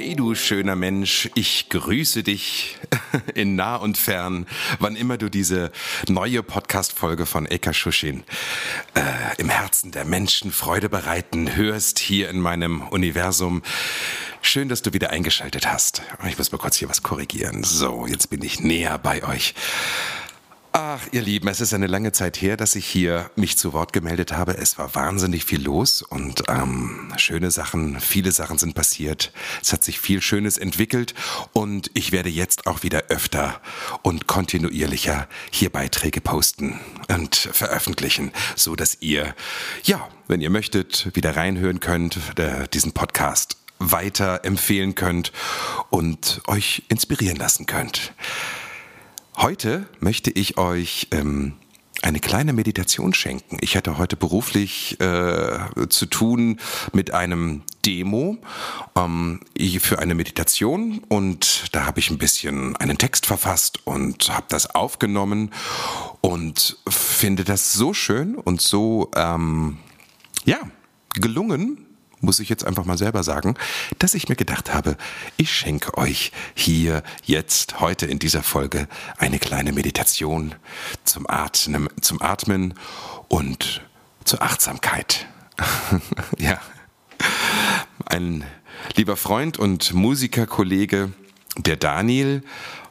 Hey du schöner Mensch, ich grüße dich in nah und fern, wann immer du diese neue Podcast-Folge von Eka Schuschin äh, im Herzen der Menschen Freude bereiten hörst hier in meinem Universum. Schön, dass du wieder eingeschaltet hast. Ich muss mal kurz hier was korrigieren. So, jetzt bin ich näher bei euch. Ach, ihr Lieben, es ist eine lange Zeit her, dass ich hier mich zu Wort gemeldet habe. Es war wahnsinnig viel los und ähm, schöne Sachen, viele Sachen sind passiert. Es hat sich viel Schönes entwickelt und ich werde jetzt auch wieder öfter und kontinuierlicher hier Beiträge posten und veröffentlichen, so dass ihr, ja, wenn ihr möchtet, wieder reinhören könnt, äh, diesen Podcast weiter empfehlen könnt und euch inspirieren lassen könnt. Heute möchte ich euch ähm, eine kleine Meditation schenken. Ich hatte heute beruflich äh, zu tun mit einem Demo ähm, für eine Meditation und da habe ich ein bisschen einen Text verfasst und habe das aufgenommen und finde das so schön und so ähm, ja gelungen, muss ich jetzt einfach mal selber sagen, dass ich mir gedacht habe, ich schenke euch hier jetzt heute in dieser Folge eine kleine Meditation zum Atmen, zum Atmen und zur Achtsamkeit. ja. Ein lieber Freund und Musikerkollege, der Daniel,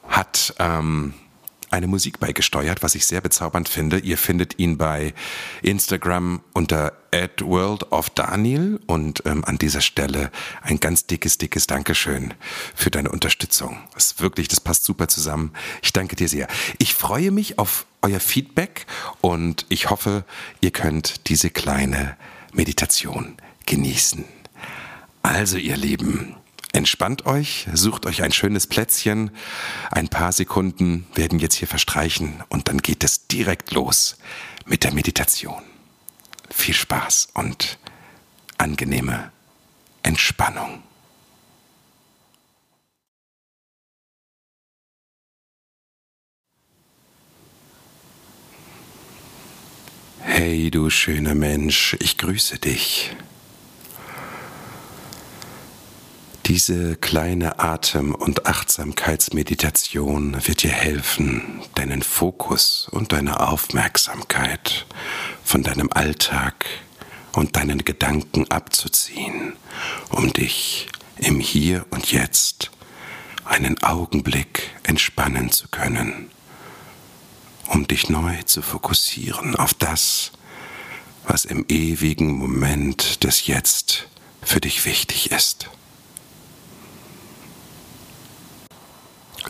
hat ähm, eine Musik beigesteuert, was ich sehr bezaubernd finde. Ihr findet ihn bei Instagram unter @worldofdaniel und ähm, an dieser Stelle ein ganz dickes, dickes Dankeschön für deine Unterstützung. Das ist wirklich, das passt super zusammen. Ich danke dir sehr. Ich freue mich auf euer Feedback und ich hoffe, ihr könnt diese kleine Meditation genießen. Also, ihr Lieben, Entspannt euch, sucht euch ein schönes Plätzchen. Ein paar Sekunden werden jetzt hier verstreichen und dann geht es direkt los mit der Meditation. Viel Spaß und angenehme Entspannung. Hey du schöner Mensch, ich grüße dich. Diese kleine Atem- und Achtsamkeitsmeditation wird dir helfen, deinen Fokus und deine Aufmerksamkeit von deinem Alltag und deinen Gedanken abzuziehen, um dich im Hier und Jetzt einen Augenblick entspannen zu können, um dich neu zu fokussieren auf das, was im ewigen Moment des Jetzt für dich wichtig ist.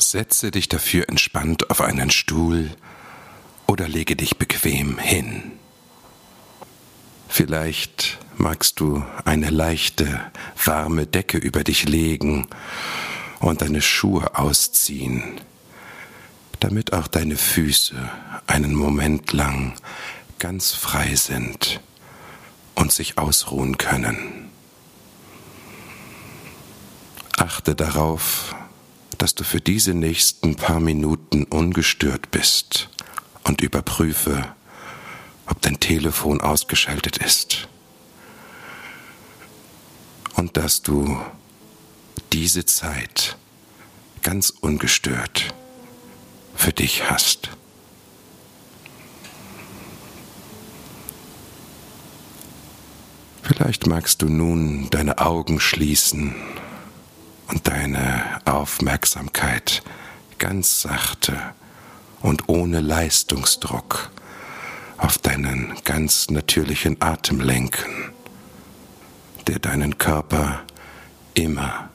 Setze dich dafür entspannt auf einen Stuhl oder lege dich bequem hin. Vielleicht magst du eine leichte, warme Decke über dich legen und deine Schuhe ausziehen, damit auch deine Füße einen Moment lang ganz frei sind und sich ausruhen können. Achte darauf, dass du für diese nächsten paar Minuten ungestört bist und überprüfe, ob dein Telefon ausgeschaltet ist. Und dass du diese Zeit ganz ungestört für dich hast. Vielleicht magst du nun deine Augen schließen und deine Aufmerksamkeit ganz sachte und ohne Leistungsdruck auf deinen ganz natürlichen Atem lenken, der deinen Körper immer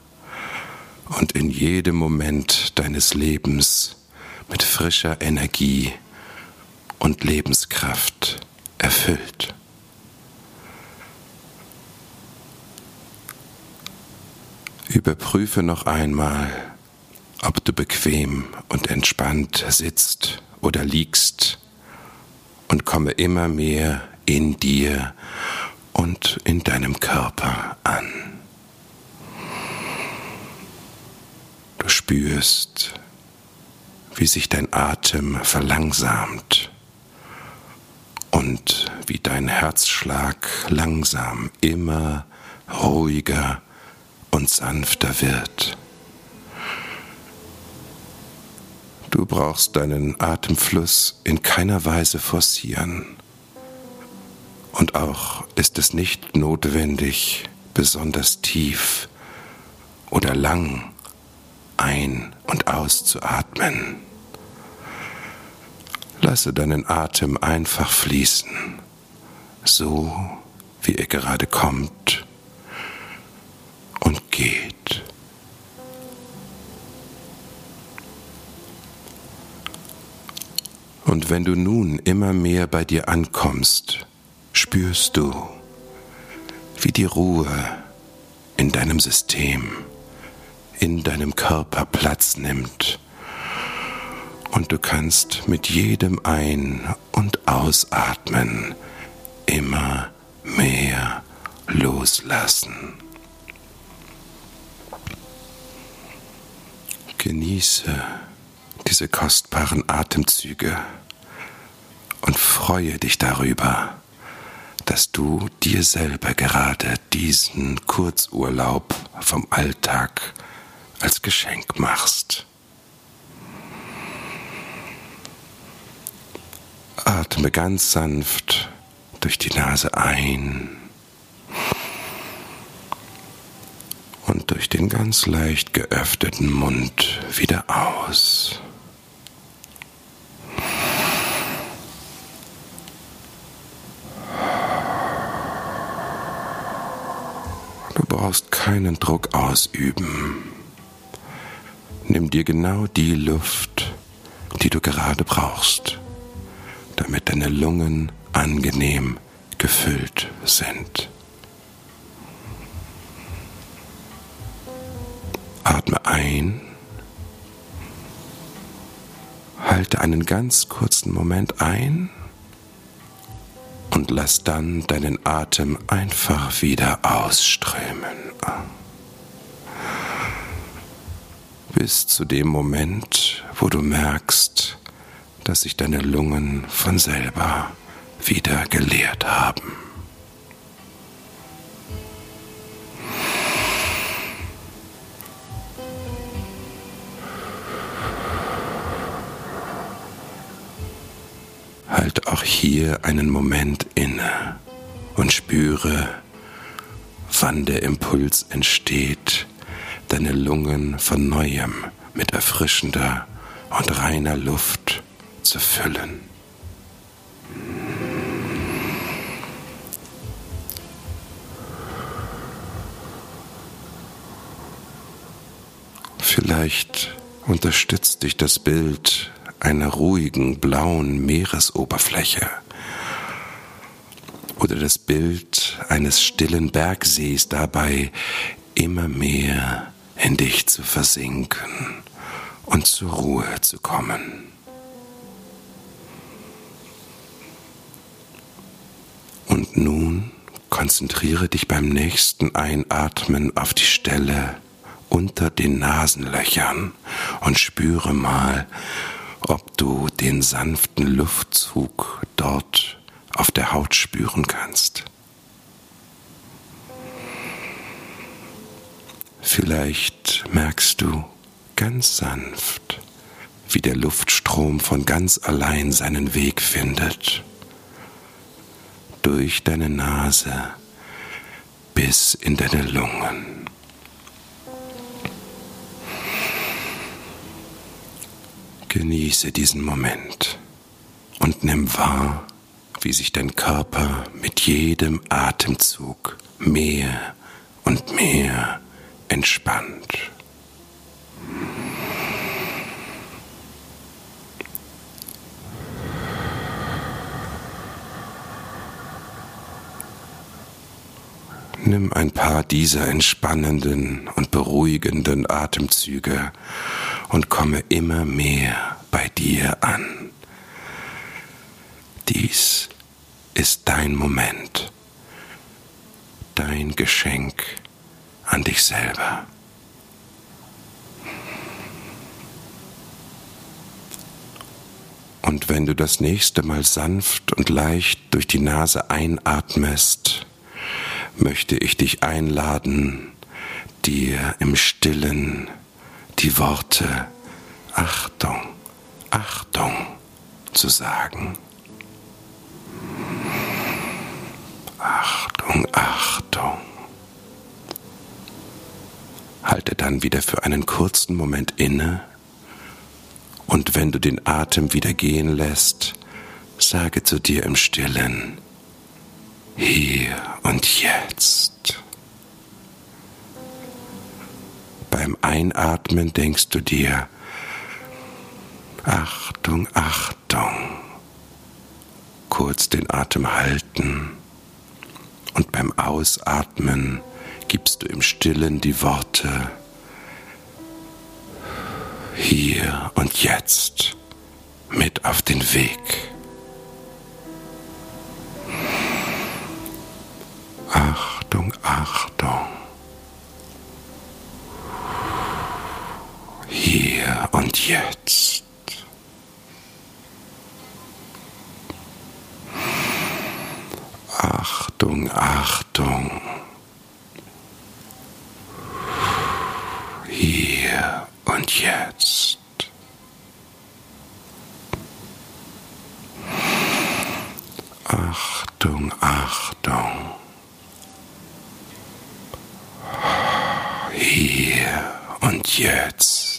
und in jedem Moment deines Lebens mit frischer Energie und Lebenskraft erfüllt. Überprüfe noch einmal, ob du bequem und entspannt sitzt oder liegst und komme immer mehr in dir und in deinem Körper an. Du spürst, wie sich dein Atem verlangsamt und wie dein Herzschlag langsam immer ruhiger und sanfter wird. Du brauchst deinen Atemfluss in keiner Weise forcieren. Und auch ist es nicht notwendig, besonders tief oder lang ein- und auszuatmen. Lasse deinen Atem einfach fließen, so wie er gerade kommt geht. Und wenn du nun immer mehr bei dir ankommst, spürst du, wie die Ruhe in deinem System, in deinem Körper Platz nimmt. Und du kannst mit jedem Ein- und Ausatmen immer mehr loslassen. Genieße diese kostbaren Atemzüge und freue dich darüber, dass du dir selber gerade diesen Kurzurlaub vom Alltag als Geschenk machst. Atme ganz sanft durch die Nase ein durch den ganz leicht geöffneten Mund wieder aus. Du brauchst keinen Druck ausüben. Nimm dir genau die Luft, die du gerade brauchst, damit deine Lungen angenehm gefüllt sind. Ein, halte einen ganz kurzen Moment ein und lass dann deinen Atem einfach wieder ausströmen. Bis zu dem Moment, wo du merkst, dass sich deine Lungen von selber wieder geleert haben. Halt auch hier einen Moment inne und spüre, wann der Impuls entsteht, deine Lungen von neuem mit erfrischender und reiner Luft zu füllen. Vielleicht unterstützt dich das Bild einer ruhigen blauen Meeresoberfläche oder das Bild eines stillen Bergsees dabei immer mehr in dich zu versinken und zur Ruhe zu kommen. Und nun konzentriere dich beim nächsten Einatmen auf die Stelle unter den Nasenlöchern und spüre mal, ob du den sanften Luftzug dort auf der Haut spüren kannst. Vielleicht merkst du ganz sanft, wie der Luftstrom von ganz allein seinen Weg findet. Durch deine Nase bis in deine Lungen. Genieße diesen Moment und nimm wahr, wie sich dein Körper mit jedem Atemzug mehr und mehr entspannt. Nimm ein paar dieser entspannenden und beruhigenden Atemzüge und komme immer mehr bei dir an. Dies ist dein Moment, dein Geschenk an dich selber. Und wenn du das nächste Mal sanft und leicht durch die Nase einatmest, möchte ich dich einladen, dir im stillen die Worte Achtung, Achtung zu sagen. Achtung, Achtung. Halte dann wieder für einen kurzen Moment inne und wenn du den Atem wieder gehen lässt, sage zu dir im stillen, hier und jetzt. Beim Einatmen denkst du dir, Achtung, Achtung, kurz den Atem halten und beim Ausatmen gibst du im stillen die Worte, hier und jetzt mit auf den Weg. Achtung, Achtung. Hier und jetzt. Achtung, Achtung. Hier und jetzt.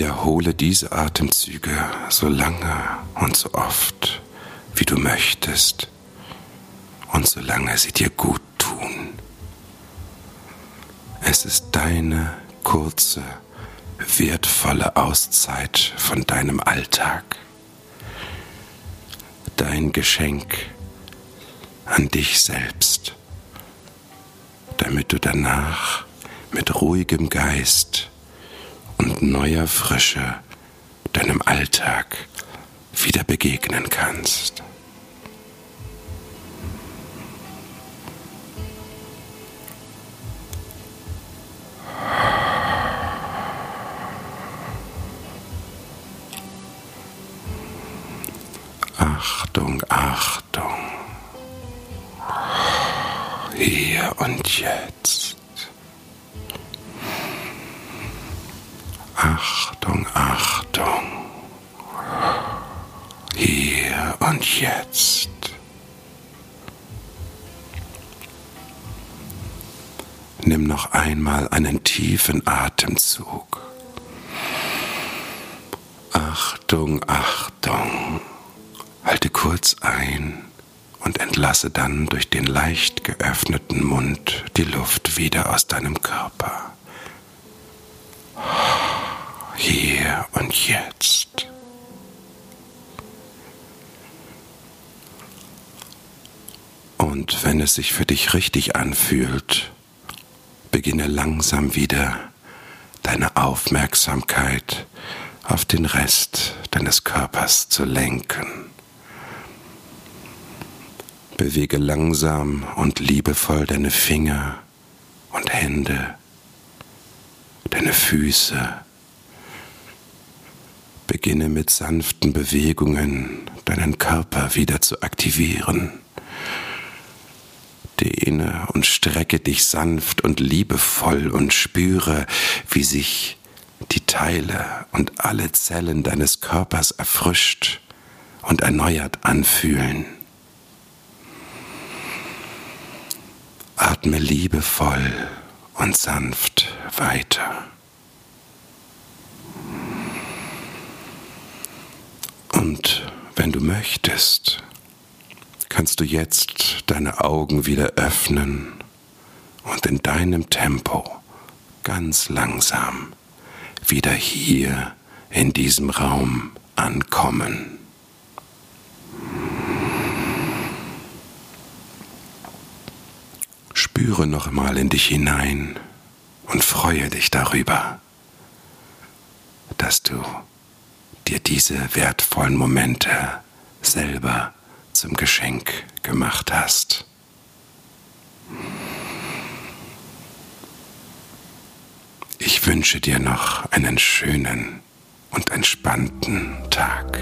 Wiederhole diese Atemzüge so lange und so oft, wie du möchtest und solange sie dir gut tun. Es ist deine kurze, wertvolle Auszeit von deinem Alltag. Dein Geschenk an dich selbst, damit du danach mit ruhigem Geist und neuer Frische deinem Alltag wieder begegnen kannst. Achtung, Achtung. Hier und jetzt. Achtung, Achtung. Hier und jetzt. Nimm noch einmal einen tiefen Atemzug. Achtung, Achtung. Halte kurz ein und entlasse dann durch den leicht geöffneten Mund die Luft wieder aus deinem Körper hier und jetzt. Und wenn es sich für dich richtig anfühlt, beginne langsam wieder deine Aufmerksamkeit auf den Rest deines Körpers zu lenken. Bewege langsam und liebevoll deine Finger und Hände, deine Füße, Beginne mit sanften Bewegungen deinen Körper wieder zu aktivieren. Dehne und strecke dich sanft und liebevoll und spüre, wie sich die Teile und alle Zellen deines Körpers erfrischt und erneuert anfühlen. Atme liebevoll und sanft weiter. Und wenn du möchtest, kannst du jetzt deine Augen wieder öffnen und in deinem Tempo ganz langsam wieder hier in diesem Raum ankommen. Spüre noch einmal in dich hinein und freue dich darüber, dass du dir diese wertvollen Momente selber zum Geschenk gemacht hast. Ich wünsche dir noch einen schönen und entspannten Tag.